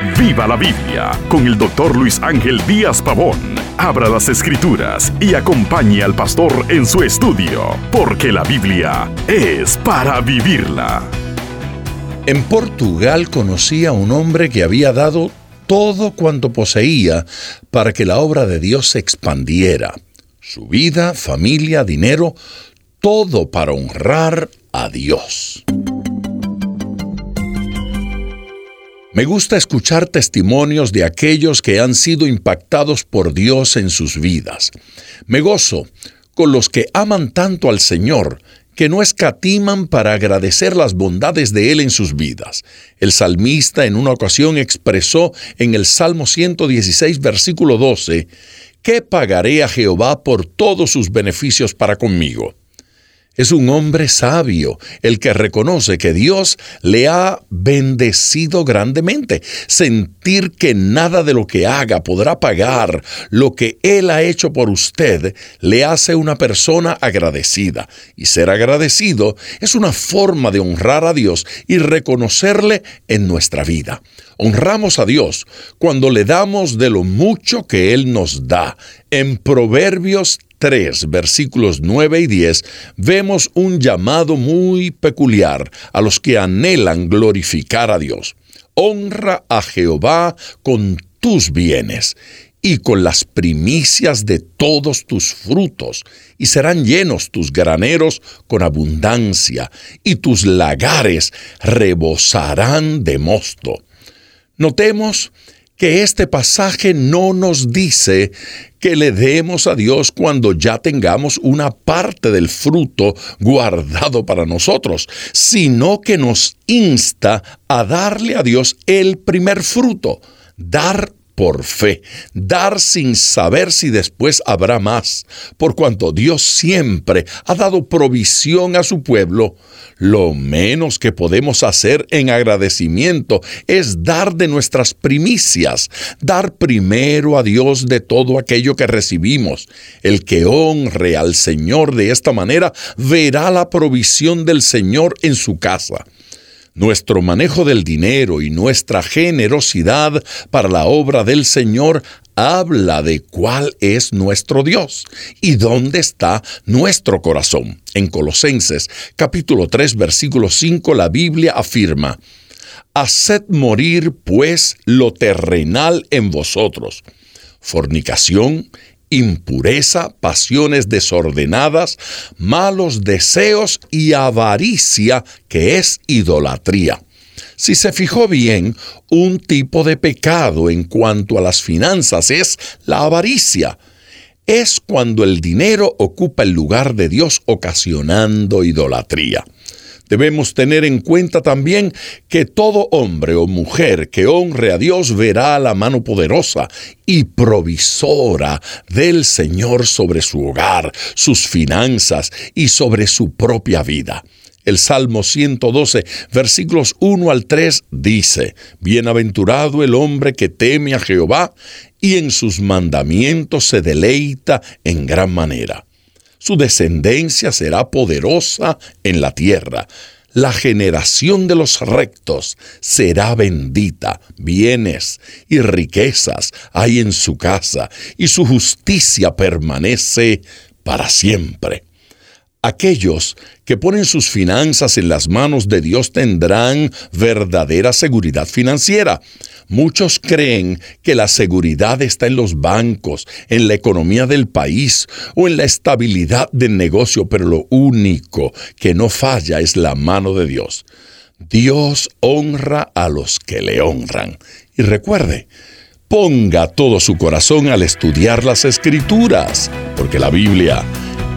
Viva la Biblia con el doctor Luis Ángel Díaz Pavón. Abra las escrituras y acompañe al pastor en su estudio, porque la Biblia es para vivirla. En Portugal conocí a un hombre que había dado todo cuanto poseía para que la obra de Dios se expandiera. Su vida, familia, dinero, todo para honrar a Dios. Me gusta escuchar testimonios de aquellos que han sido impactados por Dios en sus vidas. Me gozo con los que aman tanto al Señor que no escatiman para agradecer las bondades de Él en sus vidas. El salmista en una ocasión expresó en el Salmo 116, versículo 12, ¿Qué pagaré a Jehová por todos sus beneficios para conmigo? Es un hombre sabio el que reconoce que Dios le ha bendecido grandemente. Sentir que nada de lo que haga podrá pagar lo que Él ha hecho por usted le hace una persona agradecida. Y ser agradecido es una forma de honrar a Dios y reconocerle en nuestra vida. Honramos a Dios cuando le damos de lo mucho que Él nos da. En Proverbios 3, versículos 9 y 10, vemos un llamado muy peculiar a los que anhelan glorificar a Dios. Honra a Jehová con tus bienes y con las primicias de todos tus frutos, y serán llenos tus graneros con abundancia, y tus lagares rebosarán de mosto. Notemos que este pasaje no nos dice que le demos a Dios cuando ya tengamos una parte del fruto guardado para nosotros, sino que nos insta a darle a Dios el primer fruto, dar por fe, dar sin saber si después habrá más, por cuanto Dios siempre ha dado provisión a su pueblo. Lo menos que podemos hacer en agradecimiento es dar de nuestras primicias, dar primero a Dios de todo aquello que recibimos. El que honre al Señor de esta manera verá la provisión del Señor en su casa. Nuestro manejo del dinero y nuestra generosidad para la obra del Señor habla de cuál es nuestro Dios y dónde está nuestro corazón. En Colosenses capítulo 3 versículo 5 la Biblia afirma, Haced morir pues lo terrenal en vosotros, fornicación, impureza, pasiones desordenadas, malos deseos y avaricia, que es idolatría. Si se fijó bien, un tipo de pecado en cuanto a las finanzas es la avaricia. Es cuando el dinero ocupa el lugar de Dios ocasionando idolatría. Debemos tener en cuenta también que todo hombre o mujer que honre a Dios verá la mano poderosa y provisora del Señor sobre su hogar, sus finanzas y sobre su propia vida. El Salmo 112, versículos 1 al 3 dice, Bienaventurado el hombre que teme a Jehová y en sus mandamientos se deleita en gran manera. Su descendencia será poderosa en la tierra. La generación de los rectos será bendita. Bienes y riquezas hay en su casa, y su justicia permanece para siempre. Aquellos que ponen sus finanzas en las manos de Dios tendrán verdadera seguridad financiera. Muchos creen que la seguridad está en los bancos, en la economía del país o en la estabilidad del negocio, pero lo único que no falla es la mano de Dios. Dios honra a los que le honran. Y recuerde, ponga todo su corazón al estudiar las escrituras, porque la Biblia